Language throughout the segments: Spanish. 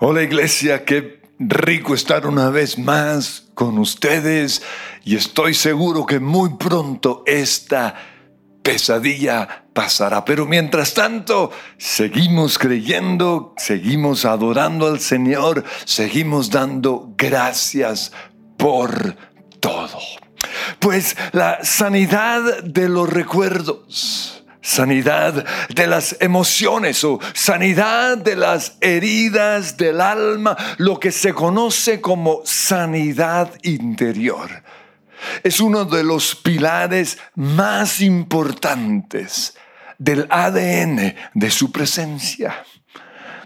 Hola iglesia, qué rico estar una vez más con ustedes y estoy seguro que muy pronto esta pesadilla pasará. Pero mientras tanto, seguimos creyendo, seguimos adorando al Señor, seguimos dando gracias por todo. Pues la sanidad de los recuerdos sanidad de las emociones o sanidad de las heridas del alma, lo que se conoce como sanidad interior. Es uno de los pilares más importantes del ADN de su presencia.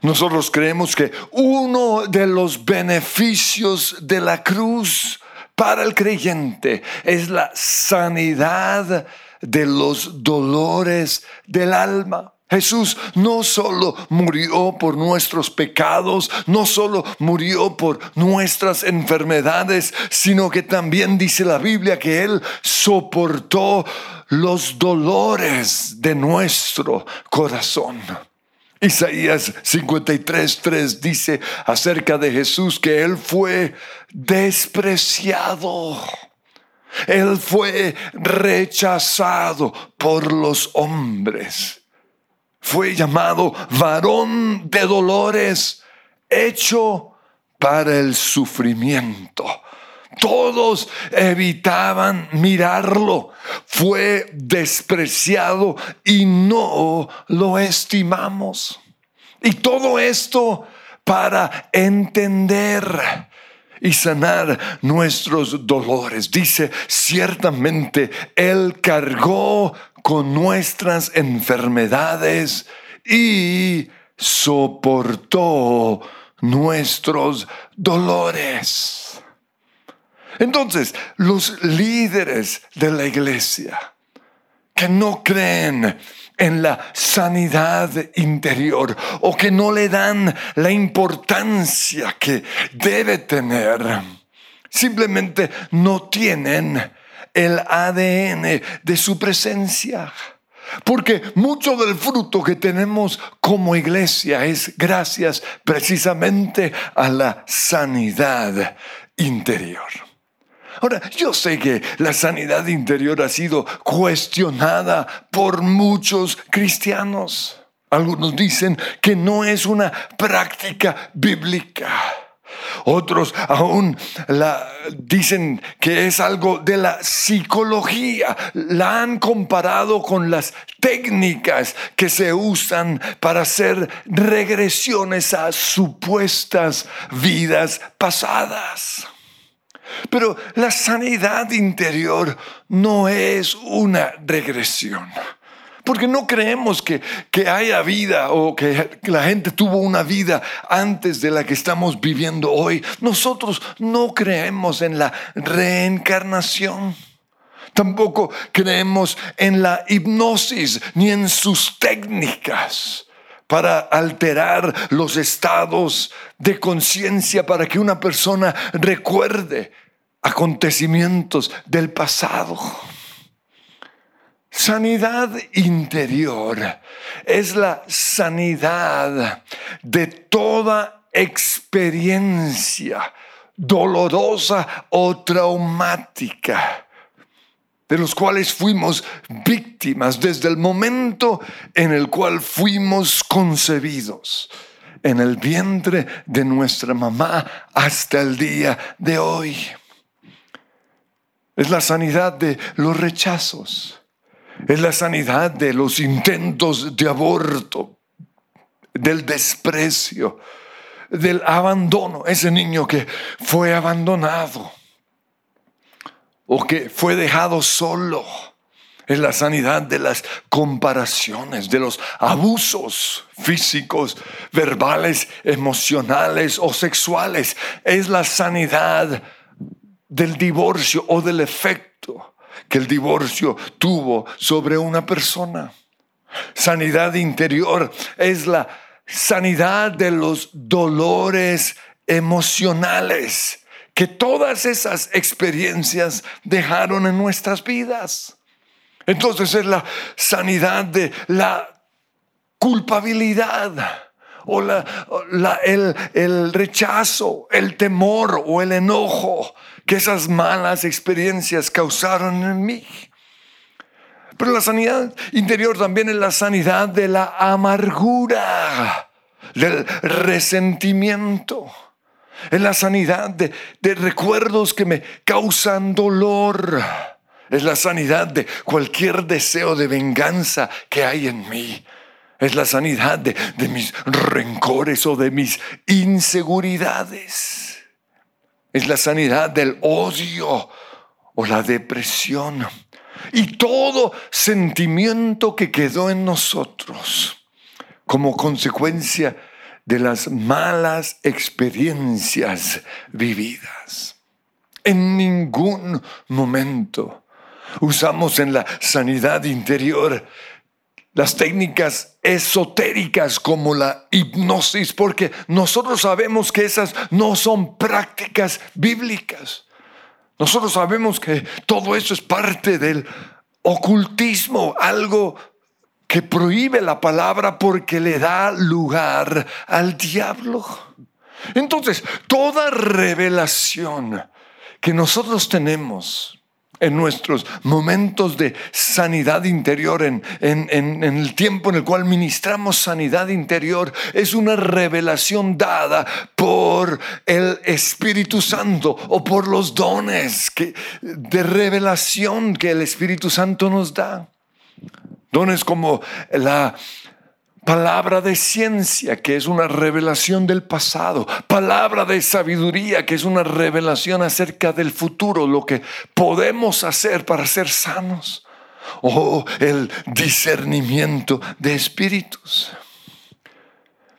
Nosotros creemos que uno de los beneficios de la cruz para el creyente es la sanidad de los dolores del alma. Jesús no solo murió por nuestros pecados, no solo murió por nuestras enfermedades, sino que también dice la Biblia que Él soportó los dolores de nuestro corazón. Isaías 53:3 dice acerca de Jesús que Él fue despreciado él fue rechazado por los hombres. Fue llamado varón de dolores, hecho para el sufrimiento. Todos evitaban mirarlo. Fue despreciado y no lo estimamos. Y todo esto para entender y sanar nuestros dolores. Dice, ciertamente Él cargó con nuestras enfermedades y soportó nuestros dolores. Entonces, los líderes de la iglesia que no creen en la sanidad interior o que no le dan la importancia que debe tener. Simplemente no tienen el ADN de su presencia. Porque mucho del fruto que tenemos como iglesia es gracias precisamente a la sanidad interior. Ahora, yo sé que la sanidad interior ha sido cuestionada por muchos cristianos. Algunos dicen que no es una práctica bíblica. Otros aún la, dicen que es algo de la psicología. La han comparado con las técnicas que se usan para hacer regresiones a supuestas vidas pasadas. Pero la sanidad interior no es una regresión. Porque no creemos que, que, haya vida o que la gente tuvo una vida antes de la que estamos viviendo hoy. Nosotros no creemos en la reencarnación. Tampoco creemos en la hipnosis ni en sus técnicas para alterar los estados de conciencia para que una persona recuerde acontecimientos del pasado. Sanidad interior es la sanidad de toda experiencia dolorosa o traumática de los cuales fuimos víctimas desde el momento en el cual fuimos concebidos en el vientre de nuestra mamá hasta el día de hoy. Es la sanidad de los rechazos. Es la sanidad de los intentos de aborto, del desprecio, del abandono. Ese niño que fue abandonado o que fue dejado solo. Es la sanidad de las comparaciones, de los abusos físicos, verbales, emocionales o sexuales. Es la sanidad del divorcio o del efecto que el divorcio tuvo sobre una persona. Sanidad interior es la sanidad de los dolores emocionales que todas esas experiencias dejaron en nuestras vidas. Entonces es la sanidad de la culpabilidad o la, el, el rechazo, el temor o el enojo que esas malas experiencias causaron en mí. Pero la sanidad interior también es la sanidad de la amargura, del resentimiento. Es la sanidad de, recuerdos que me causan dolor. Es la sanidad de cualquier deseo de venganza que hay en mí. Es la sanidad de, de mis rencores o de mis inseguridades. Es la sanidad del odio o la depresión. Y todo sentimiento que quedó en nosotros como consecuencia de las malas experiencias vividas. En ningún momento usamos en la sanidad interior las técnicas esotéricas como la hipnosis, porque nosotros sabemos que esas no son prácticas bíblicas. Nosotros sabemos que todo eso es parte del ocultismo, algo que prohíbe la palabra porque le da lugar al diablo. Entonces, toda revelación que nosotros tenemos en nuestros momentos de sanidad interior, en, en, el tiempo en el cual ministramos sanidad interior, es una revelación dada por el Espíritu Santo o por los dones de revelación que el Espíritu Santo nos da. Dones como la palabra de ciencia, que es una revelación del pasado, palabra de sabiduría, que es una revelación acerca del futuro, lo que podemos hacer para ser sanos, o el discernimiento de espíritus.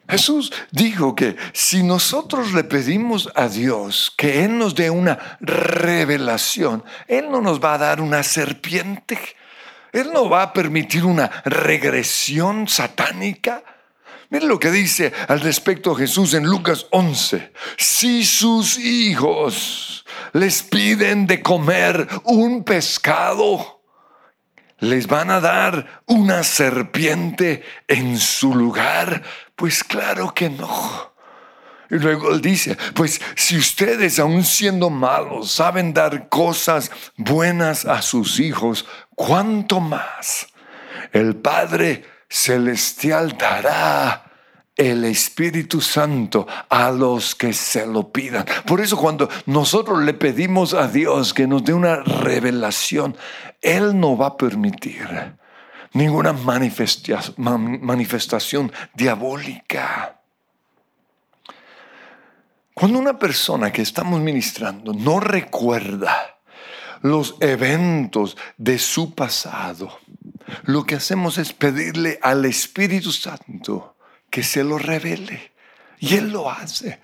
Jesús dijo que si nosotros le pedimos a Dios que Él nos dé una revelación, Él no nos va a dar una serpiente él no va a permitir una regresión satánica. Miren lo que dice al respecto Jesús en Lucas 11. Si sus hijos les piden de comer un pescado, les van a dar una serpiente en su lugar. Pues claro que no. Y luego él dice, pues si ustedes aún siendo malos saben dar cosas buenas a sus hijos, ¿cuánto más el Padre Celestial dará el Espíritu Santo a los que se lo pidan. Por eso cuando nosotros le pedimos a Dios que nos dé una revelación, Él no va a permitir ninguna manifestación diabólica. Cuando una persona que estamos ministrando no recuerda los eventos de su pasado, lo que hacemos es pedirle al Espíritu Santo que se lo revele. Y Él lo hace.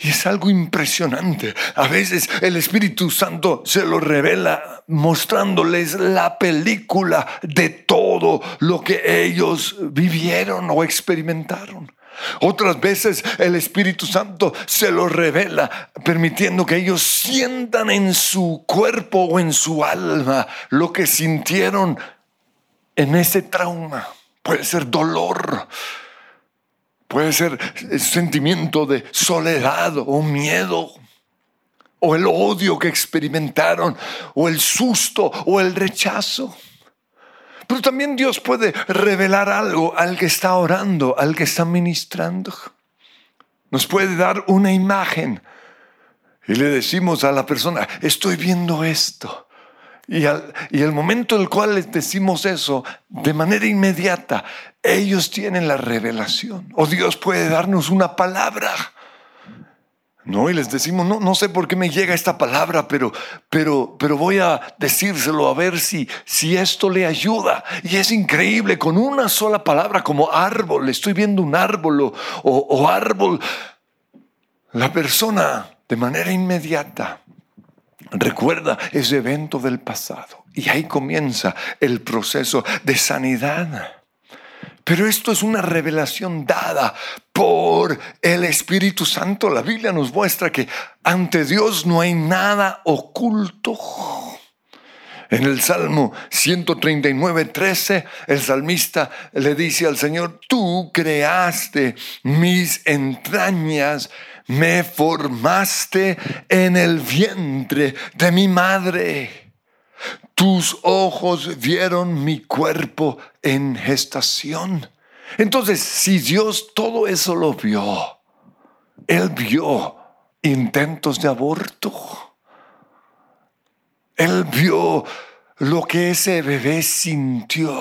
Y es algo impresionante. A veces el Espíritu Santo se lo revela mostrándoles la película de todo lo que ellos vivieron o experimentaron. Otras veces el Espíritu Santo se lo revela, permitiendo que ellos sientan en su cuerpo o en su alma lo que sintieron en ese trauma. Puede ser dolor, puede ser sentimiento de soledad o miedo, o el odio que experimentaron, o el susto o el rechazo. Pero también Dios puede revelar algo al que está orando, al que está ministrando. Nos puede dar una imagen. Y le decimos a la persona, estoy viendo esto. Y, al, y el momento en el cual les decimos eso, de manera inmediata, ellos tienen la revelación. O Dios puede darnos una palabra no, y les decimos, no, no sé por qué me llega esta palabra, pero, pero, pero voy a decírselo a ver si, si esto le ayuda. Y es increíble, con una sola palabra como árbol, estoy viendo un árbol o, o árbol, la persona de manera inmediata recuerda ese evento del pasado. Y ahí comienza el proceso de sanidad. Pero esto es una revelación dada por el Espíritu Santo. La Biblia nos muestra que ante Dios no hay nada oculto. En el Salmo 139, 13, el salmista le dice al Señor, tú creaste mis entrañas, me formaste en el vientre de mi madre. Tus ojos vieron mi cuerpo en gestación. Entonces, si Dios todo eso lo vio, Él vio intentos de aborto. Él vio lo que ese bebé sintió.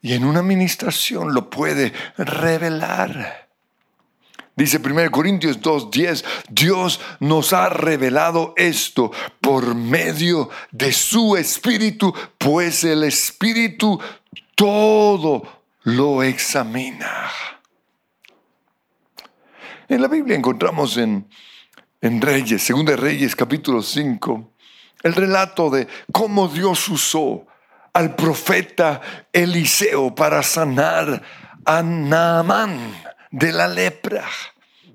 Y en una administración lo puede revelar. Dice 1 Corintios 2:10, Dios nos ha revelado esto por medio de su Espíritu, pues el Espíritu todo lo examina. En la Biblia encontramos en, en Reyes, Segunda Reyes capítulo 5, el relato de cómo Dios usó al profeta Eliseo para sanar a Naamán de la lepra.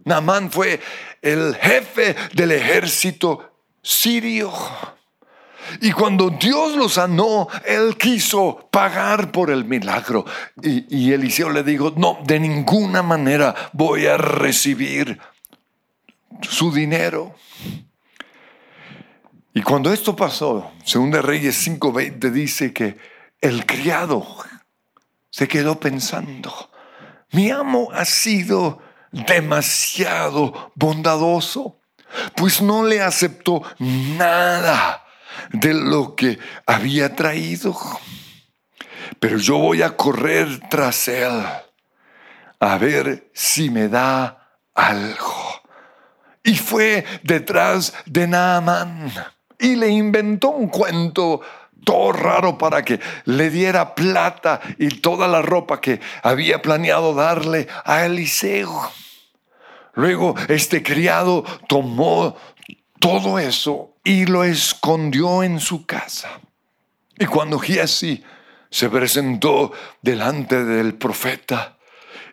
Naamán fue el jefe del ejército sirio. Y cuando Dios lo sanó, él quiso pagar por el milagro. Y, Eliseo le dijo, no, de ninguna manera voy a recibir su dinero. Y cuando esto pasó, según de Reyes 5:20 dice que el criado se quedó pensando, mi amo ha sido demasiado bondadoso, pues no le aceptó nada de lo que había traído. Pero yo voy a correr tras él a ver si me da algo. Y fue detrás de Naaman y le inventó un cuento todo raro para que le diera plata y toda la ropa que había planeado darle a Eliseo. Luego este criado tomó todo eso y lo escondió en su casa. Y cuando Giesi se presentó delante del profeta,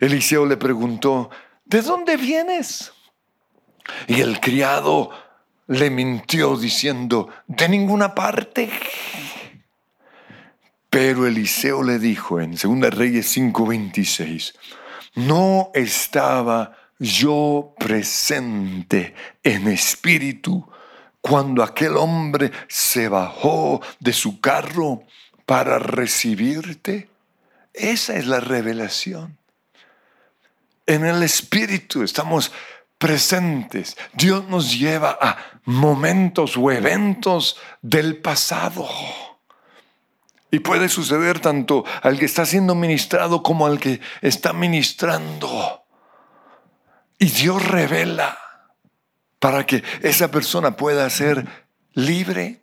Eliseo le preguntó, ¿de dónde vienes? Y el criado le mintió diciendo, de ninguna parte. Pero Eliseo le dijo en 2 Reyes 5:26, no estaba yo presente en espíritu cuando aquel hombre se bajó de su carro para recibirte. Esa es la revelación. En el espíritu estamos presentes. Dios nos lleva a momentos o eventos del pasado. Y puede suceder tanto al que está siendo ministrado como al que está ministrando. Y Dios revela para que esa persona pueda ser libre.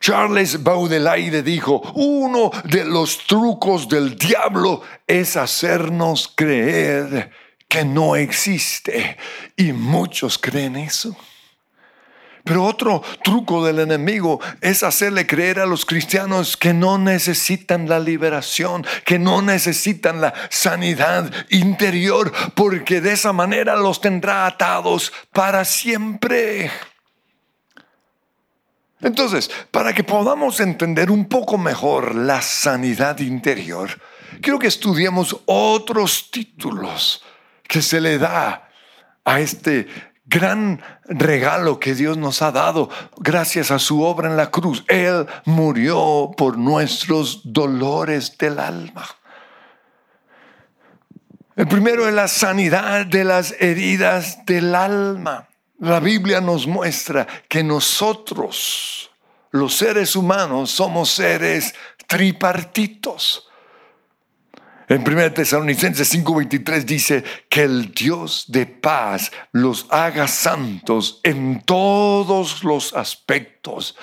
Charles Baudelaire dijo, uno de los trucos del diablo es hacernos creer que no existe. Y muchos creen eso. Pero otro truco del enemigo es hacerle creer a los cristianos que no necesitan la liberación, que no necesitan la sanidad interior, porque de esa manera los tendrá atados para siempre. Entonces, para que podamos entender un poco mejor la sanidad interior, quiero que estudiemos otros títulos que se le da a este gran regalo que Dios nos ha dado gracias a su obra en la cruz. Él murió por nuestros dolores del alma. El primero es la sanidad de las heridas del alma. La Biblia nos muestra que nosotros, los seres humanos, somos seres tripartitos. En 1 Tesalonicenses 5:23 dice que el Dios de paz los haga santos en todos los aspectos,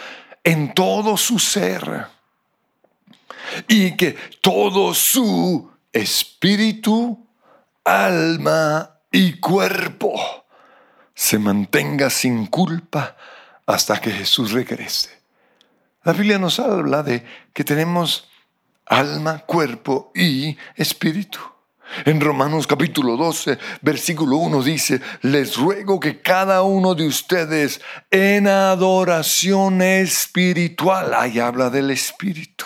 en todo su ser, y que todo su espíritu, alma y cuerpo se mantenga sin culpa hasta que Jesús regrese. La Biblia nos habla de que tenemos alma, cuerpo y espíritu. En Romanos capítulo 12, versículo 1 dice, les ruego que cada uno de ustedes en adoración espiritual, ahí habla del Espíritu,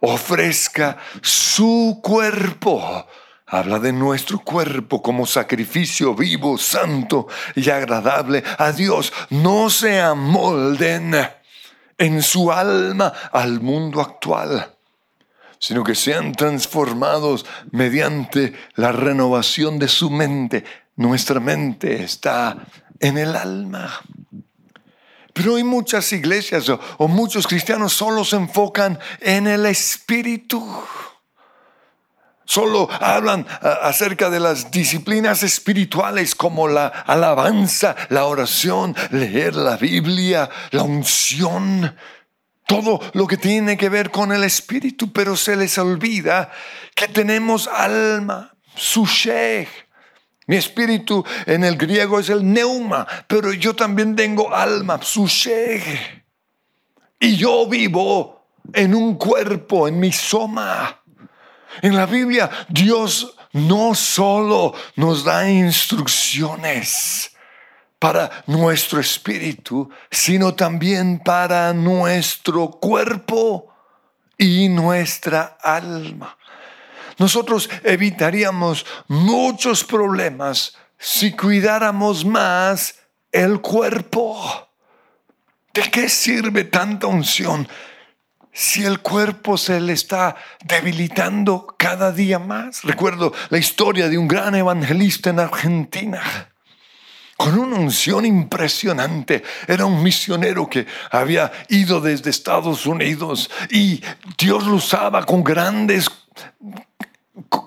ofrezca su cuerpo. Habla de nuestro cuerpo como sacrificio vivo, santo y agradable a Dios. No se amolden en su alma al mundo actual sino que sean transformados mediante la renovación de su mente. Nuestra mente está en el alma. Pero hay muchas iglesias o, muchos cristianos solo se enfocan en el espíritu. Solo hablan acerca de las disciplinas espirituales como la alabanza, la oración, leer la Biblia, la unción todo lo que tiene que ver con el espíritu, pero se les olvida que tenemos alma, su sheikh. Mi espíritu en el griego es el neuma, pero yo también tengo alma, su sheikh. Y yo vivo en un cuerpo, en mi soma. En la Biblia Dios no solo nos da instrucciones, para nuestro espíritu, sino también para nuestro cuerpo y nuestra alma. Nosotros evitaríamos muchos problemas si cuidáramos más el cuerpo. ¿De qué sirve tanta unción si el cuerpo se le está debilitando cada día más? Recuerdo la historia de un gran evangelista en Argentina con una unción impresionante. Era un misionero que había ido desde Estados Unidos y Dios lo usaba con grandes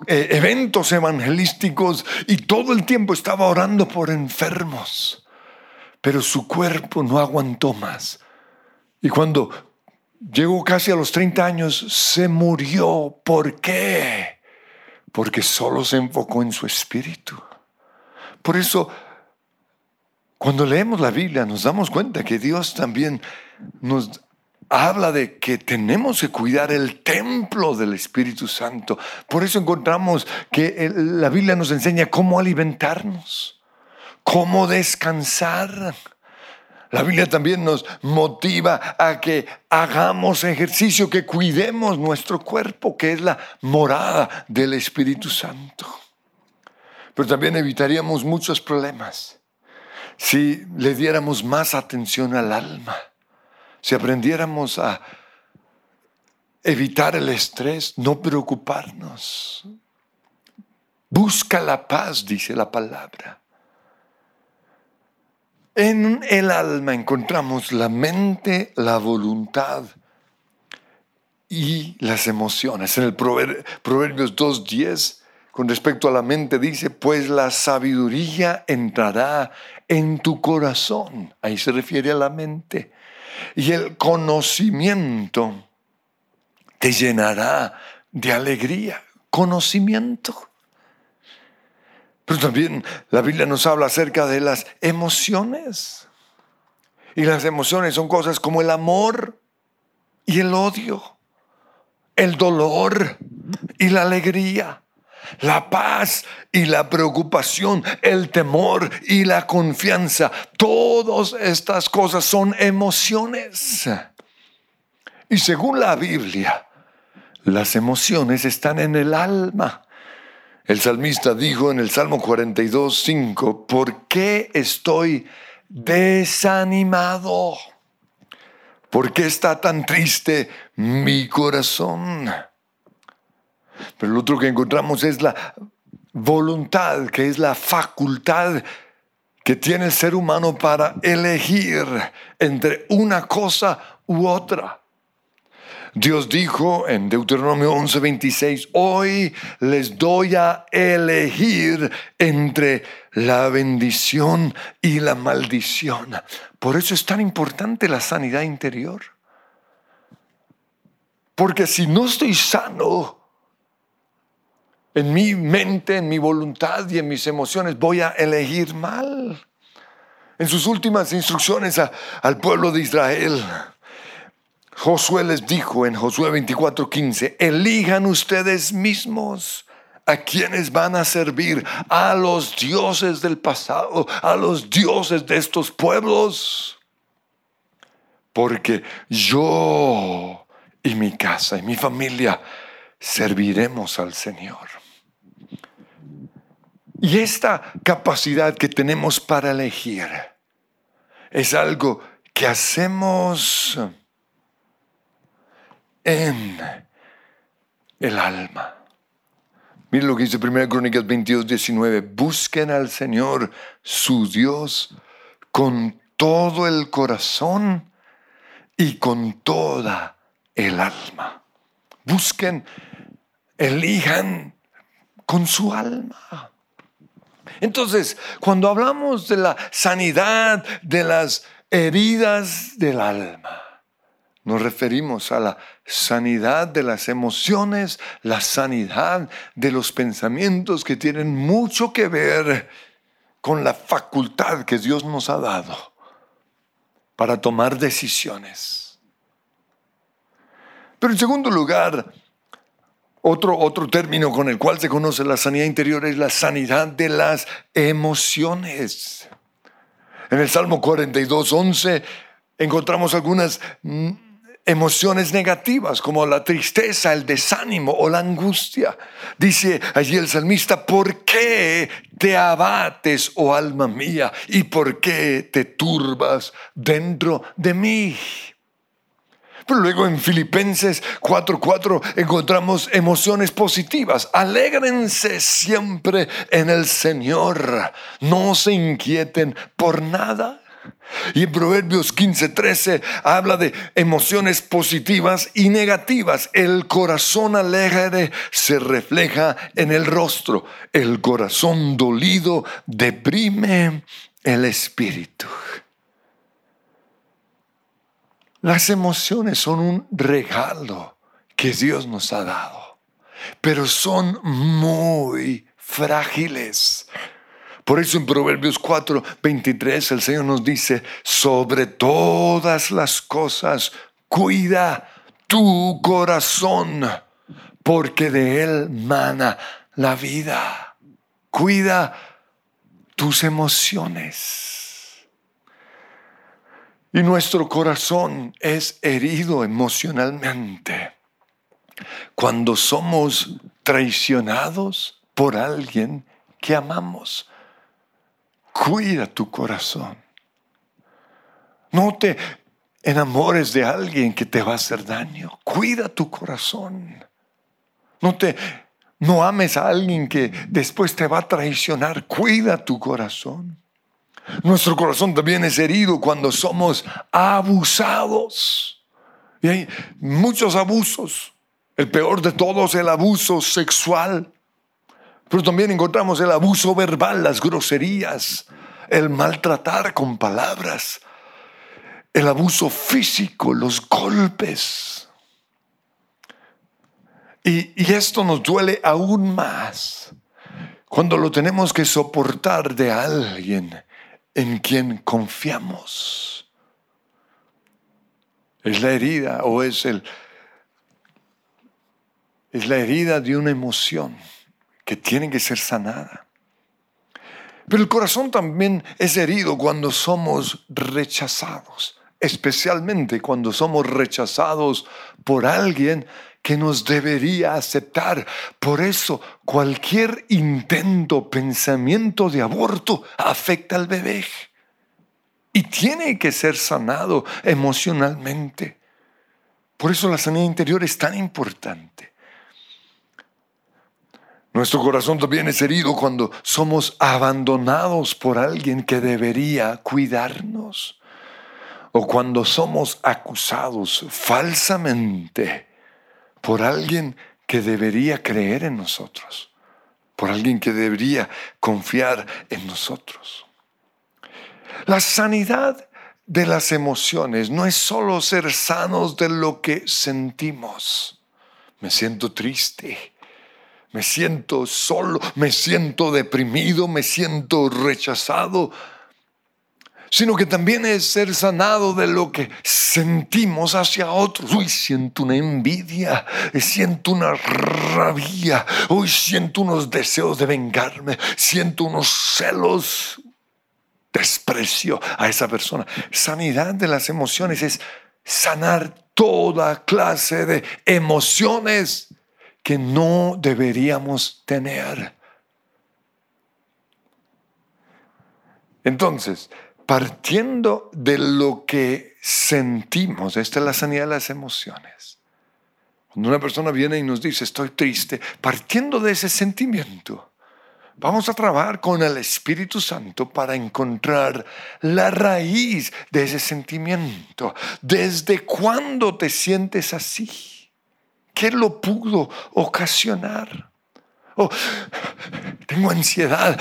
eh, eventos evangelísticos y todo el tiempo estaba orando por enfermos. Pero su cuerpo no aguantó más. Y cuando llegó casi a los 30 años, se murió. ¿Por qué? Porque solo se enfocó en su espíritu. Por eso cuando leemos la Biblia nos damos cuenta que Dios también nos habla de que tenemos que cuidar el templo del Espíritu Santo. Por eso encontramos que la Biblia nos enseña cómo alimentarnos, cómo descansar. La Biblia también nos motiva a que hagamos ejercicio, que cuidemos nuestro cuerpo, que es la morada del Espíritu Santo. Pero también evitaríamos muchos problemas si le diéramos más atención al alma, si aprendiéramos a evitar el estrés, no preocuparnos. Busca la paz, dice la palabra. En el alma encontramos la mente, la voluntad y las emociones. En el Proverbios 2.10 con respecto a la mente dice, pues la sabiduría entrará en tu corazón. Ahí se refiere a la mente. Y el conocimiento te llenará de alegría. Conocimiento. Pero también la Biblia nos habla acerca de las emociones. Y las emociones son cosas como el amor y el odio, el dolor y la alegría la paz y la preocupación, el temor y la confianza. Todas estas cosas son emociones. Y según la Biblia, las emociones están en el alma. El salmista dijo en el Salmo 42, 5, ¿por qué estoy desanimado? ¿Por qué está tan triste mi corazón? Pero lo otro que encontramos es la voluntad, que es la facultad que tiene el ser humano para elegir entre una cosa u otra. Dios dijo en Deuteronomio 11:26, hoy les doy a elegir entre la bendición y la maldición. Por eso es tan importante la sanidad interior. Porque si no estoy sano, en mi mente, en mi voluntad y en mis emociones voy a elegir mal. En sus últimas instrucciones al pueblo de Israel, Josué les dijo en Josué 24:15, elijan ustedes mismos ¿A quienes van a servir? A los dioses del pasado, a los dioses de estos pueblos. Porque yo y mi casa y mi familia serviremos al Señor. Y esta capacidad que tenemos para elegir es algo que hacemos en el alma. Miren lo que dice 1 Crónicas 22, 19. Busquen al Señor, su Dios, con todo el corazón y con toda el alma. Busquen, elijan con su alma. Entonces, cuando hablamos de la sanidad de las heridas del alma, nos referimos a la sanidad de las emociones, la sanidad de los pensamientos que tienen mucho que ver con la facultad que Dios nos ha dado para tomar decisiones. Pero en segundo lugar, otro, otro término con el cual se conoce la sanidad interior es la sanidad de las emociones. En el Salmo 42, 11 encontramos algunas mm, emociones negativas como la tristeza, el desánimo o la angustia. Dice allí el salmista, ¿por qué te abates, oh alma mía? ¿Y por qué te turbas dentro de mí? Luego en Filipenses 4:4 encontramos emociones positivas. Alégrense siempre en el Señor. No se inquieten por nada. Y en Proverbios 15:13 habla de emociones positivas y negativas. El corazón alegre se refleja en el rostro. El corazón dolido deprime el espíritu. Las emociones son un regalo que Dios nos ha dado, pero son muy frágiles. Por eso en Proverbios 4, 23 el Señor nos dice, sobre todas las cosas, cuida tu corazón, porque de él mana la vida. Cuida tus emociones. Y nuestro corazón es herido emocionalmente cuando somos traicionados por alguien que amamos cuida tu corazón. No te enamores de alguien que te va a hacer daño. Cuida tu corazón. No te no ames a alguien que después te va a traicionar. Cuida tu corazón. Nuestro corazón también es herido cuando somos abusados. Y hay muchos abusos. El peor de todos, el abuso sexual. Pero también encontramos el abuso verbal, las groserías, el maltratar con palabras, el abuso físico, los golpes. Y, y, esto nos duele aún más cuando lo tenemos que soportar de alguien en quien confiamos. Es la herida o es el es la herida de una emoción que tiene que ser sanada. Pero el corazón también es herido cuando somos rechazados, especialmente cuando somos rechazados por alguien que nos debería aceptar. Por eso cualquier intento, pensamiento de aborto afecta al bebé y tiene que ser sanado emocionalmente. Por eso la sanidad interior es tan importante. Nuestro corazón también es herido cuando somos abandonados por alguien que debería cuidarnos o cuando somos acusados falsamente por alguien que debería creer en nosotros, por alguien que debería confiar en nosotros. La sanidad de las emociones no es solo ser sanos de lo que sentimos. Me siento triste, me siento solo, me siento deprimido, me siento rechazado, sino que también es ser sanado de lo que sentimos hacia otros. Uy, siento una envidia, siento una rabia, hoy siento unos deseos de vengarme, siento unos celos, desprecio a esa persona. Sanidad de las emociones es sanar toda clase de emociones que no deberíamos tener. Entonces, partiendo de lo que sentimos, esta es la sanidad de las emociones. Cuando una persona viene y nos dice, estoy triste, partiendo de ese sentimiento, Vamos a trabajar con el Espíritu Santo para encontrar la raíz de ese sentimiento. ¿Desde cuándo te sientes así? ¿Qué lo pudo ocasionar? Oh, tengo ansiedad.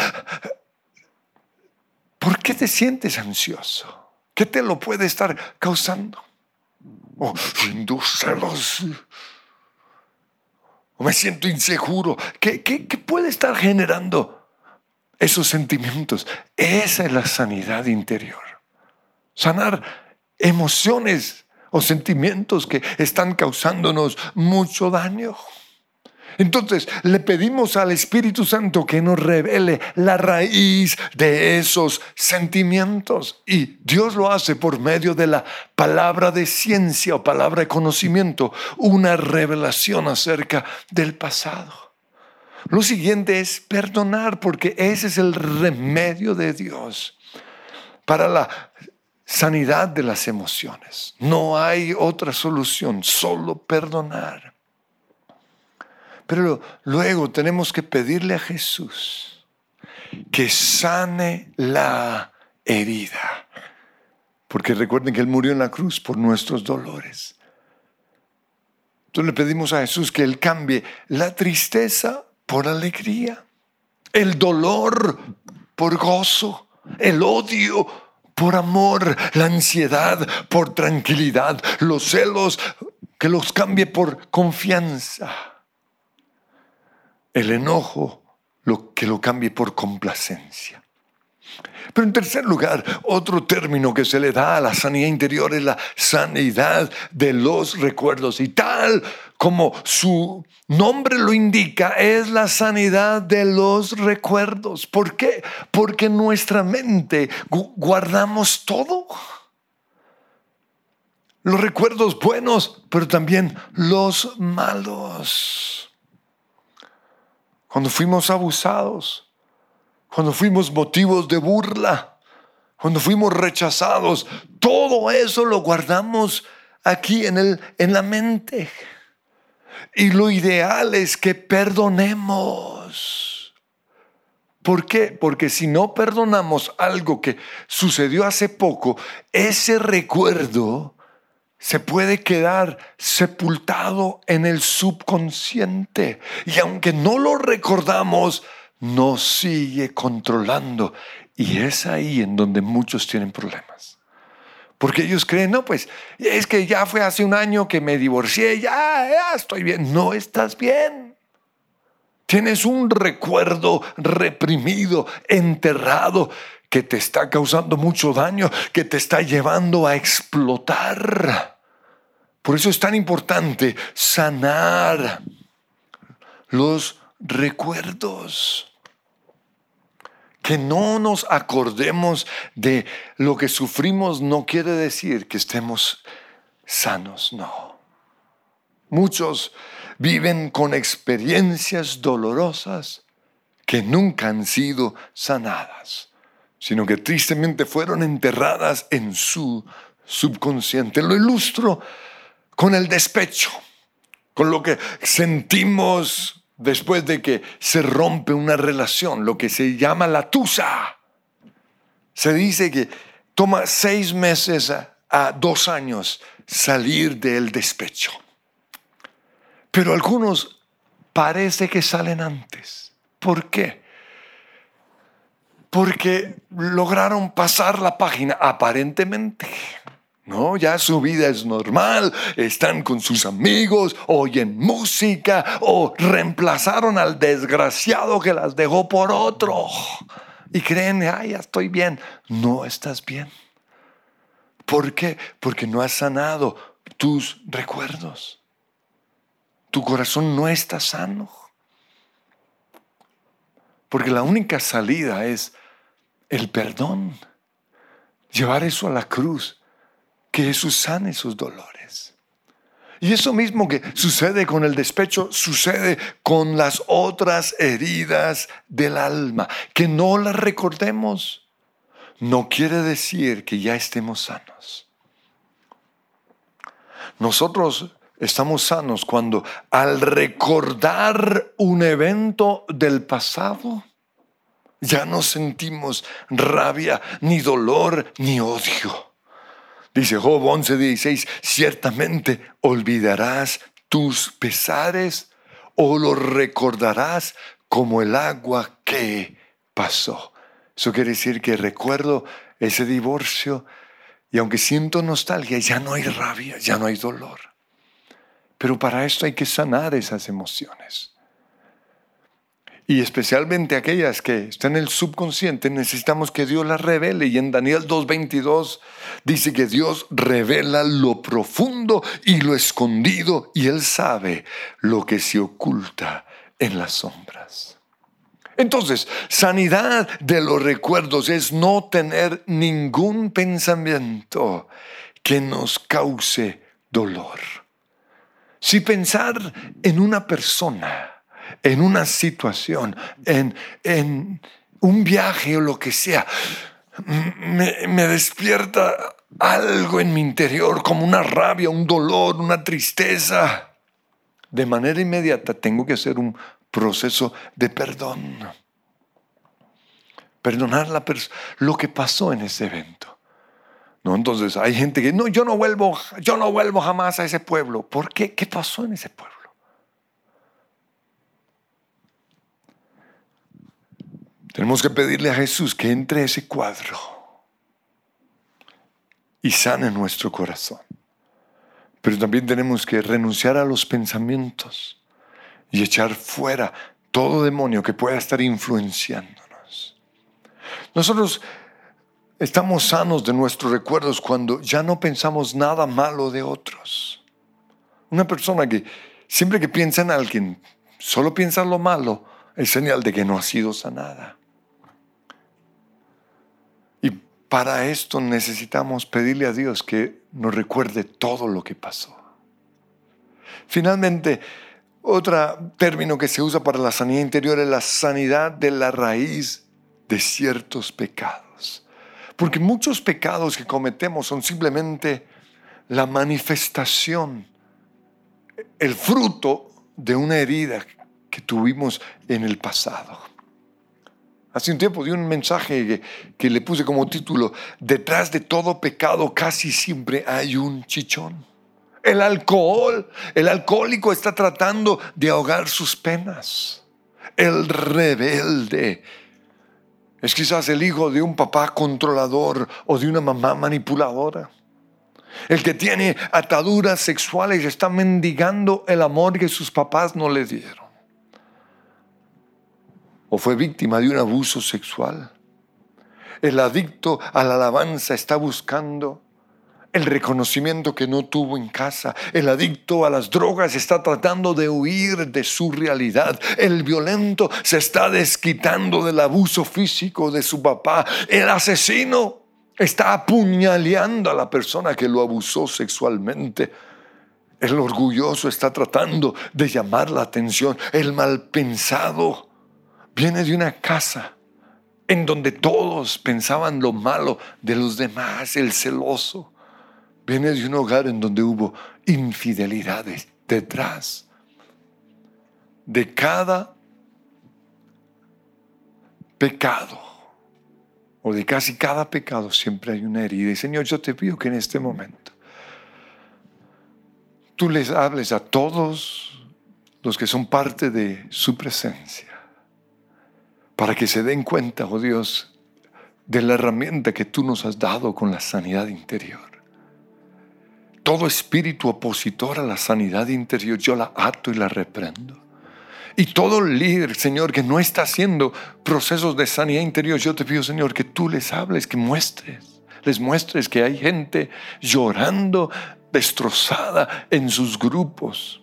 ¿Por qué te sientes ansioso? ¿Qué te lo puede estar causando? Oh, celos o me siento inseguro. ¿Qué, qué, qué puede estar generando esos sentimientos? Esa es la sanidad interior. Sanar emociones o sentimientos que están causándonos mucho daño. Entonces le pedimos al Espíritu Santo que nos revele la raíz de esos sentimientos. Y Dios lo hace por medio de la palabra de ciencia o palabra de conocimiento, una revelación acerca del pasado. Lo siguiente es perdonar, porque ese es el remedio de Dios para la sanidad de las emociones. No hay otra solución, solo perdonar. Pero luego tenemos que pedirle a Jesús que sane la herida. Porque recuerden que Él murió en la cruz por nuestros dolores. Entonces le pedimos a Jesús que Él cambie la tristeza por alegría, el dolor por gozo, el odio por amor, la ansiedad por tranquilidad, los celos que los cambie por confianza el enojo lo que lo cambie por complacencia. Pero en tercer lugar, otro término que se le da a la sanidad interior es la sanidad de los recuerdos. Y tal como su nombre lo indica, es la sanidad de los recuerdos. ¿Por qué? Porque en nuestra mente guardamos todo. Los recuerdos buenos, pero también los malos cuando fuimos abusados, cuando fuimos motivos de burla, cuando fuimos rechazados, todo eso lo guardamos aquí en, el, en la mente. Y lo ideal es que perdonemos. ¿Por qué? Porque si no perdonamos algo que sucedió hace poco, ese recuerdo se puede quedar sepultado en el subconsciente. Y aunque no lo recordamos, nos sigue controlando. Y es ahí en donde muchos tienen problemas. Porque ellos creen, no, pues es que ya fue hace un año que me divorcié, ya, ya estoy bien. No estás bien. Tienes un recuerdo reprimido, enterrado, que te está causando mucho daño, que te está llevando a explotar. Por eso es tan importante sanar los recuerdos. Que no nos acordemos de lo que sufrimos no quiere decir que estemos sanos, no. Muchos viven con experiencias dolorosas que nunca han sido sanadas sino que tristemente fueron enterradas en su subconsciente. Lo ilustro con el despecho, con lo que sentimos después de que se rompe una relación, lo que se llama la tusa. Se dice que toma seis meses a, dos años salir del despecho. Pero algunos parece que salen antes. ¿Por qué? Porque lograron pasar la página aparentemente. No, ya su vida es normal, están con sus amigos, oyen música o reemplazaron al desgraciado que las dejó por otro. y creen, ay, ya estoy bien. No estás bien. ¿Por qué? Porque no has sanado tus recuerdos. Tu corazón no está sano. Porque la única salida es el perdón. Llevar eso a la cruz. Que Jesús sane sus dolores. Y eso mismo que sucede con el despecho, sucede con las otras heridas del alma. Que no las recordemos no quiere decir que ya estemos sanos. Nosotros estamos sanos cuando al recordar un evento del pasado, ya no sentimos rabia, ni dolor, ni odio. Dice Job 11:16, ciertamente olvidarás tus pesares o los recordarás como el agua que pasó. Eso quiere decir que recuerdo ese divorcio y aunque siento nostalgia, ya no hay rabia, ya no hay dolor. Pero para esto hay que sanar esas emociones. Y especialmente aquellas que están en el subconsciente, necesitamos que Dios las revele. Y en Daniel 2.22 dice que Dios revela lo profundo y lo escondido y Él sabe lo que se oculta en las sombras. Entonces, sanidad de los recuerdos es no tener ningún pensamiento que nos cause dolor. Si pensar en una persona, en una situación, en, un viaje o lo que sea, me, me despierta algo en mi interior, como una rabia, un dolor, una tristeza, de manera inmediata tengo que hacer un proceso de perdón. Perdonar la lo que pasó en ese evento. No, entonces hay gente que no, yo no vuelvo, yo no vuelvo jamás a ese pueblo. ¿Por qué? ¿Qué pasó en ese pueblo? Tenemos que pedirle a Jesús que entre ese cuadro y sane nuestro corazón. Pero también tenemos que renunciar a los pensamientos y echar fuera todo demonio que pueda estar influenciándonos. Nosotros estamos sanos de nuestros recuerdos cuando ya no pensamos nada malo de otros. Una persona que siempre que piensa en alguien, solo piensa en lo malo, es señal de que no ha sido sanada. Y para esto necesitamos pedirle a Dios que nos recuerde todo lo que pasó. Finalmente, otro término que se usa para la sanidad interior es la sanidad de la raíz de ciertos pecados. Porque muchos pecados que cometemos son simplemente la manifestación, el fruto de una herida que tuvimos en el pasado. Hace un tiempo di un mensaje que, le puse como título, detrás de todo pecado casi siempre hay un chichón. El alcohol, el alcohólico está tratando de ahogar sus penas. El rebelde es quizás el hijo de un papá controlador o de una mamá manipuladora. El que tiene ataduras sexuales está mendigando el amor que sus papás no le dieron. O fue víctima de un abuso sexual. El adicto a la alabanza está buscando el reconocimiento que no tuvo en casa. El adicto a las drogas está tratando de huir de su realidad. El violento se está desquitando del abuso físico de su papá. El asesino está apuñaleando a la persona que lo abusó sexualmente. El orgulloso está tratando de llamar la atención. El malpensado viene de una casa en donde todos pensaban lo malo de los demás. El celoso Viene de un hogar en donde hubo infidelidades detrás de cada pecado o de casi cada pecado siempre hay una herida. Y Señor, yo te pido que en este momento tú les hables a todos los que son parte de su presencia para que se den cuenta, oh Dios, de la herramienta que tú nos has dado con la sanidad interior todo espíritu opositor a la sanidad interior, yo la ato y la reprendo. Y todo líder, Señor, que no está haciendo procesos de sanidad interior, yo te pido, Señor, que tú les hables, que muestres, les muestres que hay gente llorando, destrozada en sus grupos,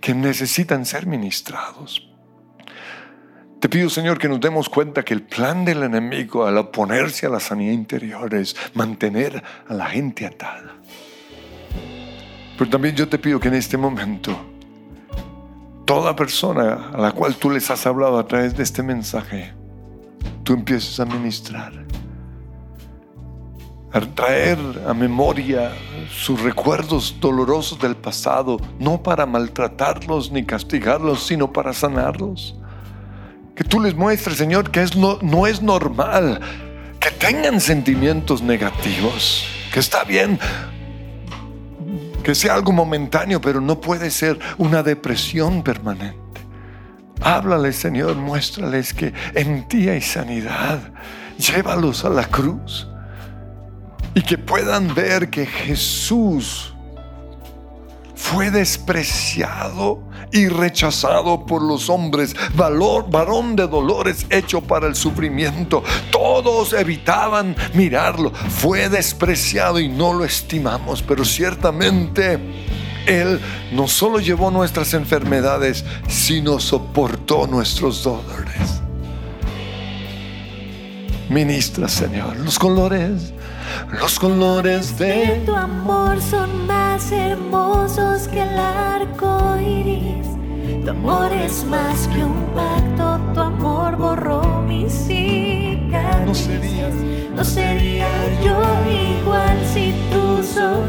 que necesitan ser ministrados. Te pido, Señor, que nos demos cuenta que el plan del enemigo al oponerse a la sanidad interior es mantener a la gente atada. Pero también yo te pido que en este momento, toda persona a la cual tú les has hablado a través de este mensaje, tú empieces a ministrar, a traer a memoria sus recuerdos dolorosos del pasado, no para maltratarlos ni castigarlos, sino para sanarlos. Que tú les muestres, Señor, que es no, no es normal que tengan sentimientos negativos, que está bien que sea algo momentáneo, pero no puede ser una depresión permanente. Háblales, Señor, muéstrales que en ti hay sanidad. Llévalos a la cruz y que puedan ver que Jesús fue despreciado y rechazado por los hombres, valor, varón de dolores hecho para el sufrimiento. Todos evitaban mirarlo. Fue despreciado y no lo estimamos, pero ciertamente Él no solo llevó nuestras enfermedades, sino soportó nuestros dolores. Ministra, Señor, los colores los colores de tu amor son más hermosos que el arco iris. Tu amor es más que un pacto, tu amor borró mis cicatrices. No sería, no sería yo igual si tus ojos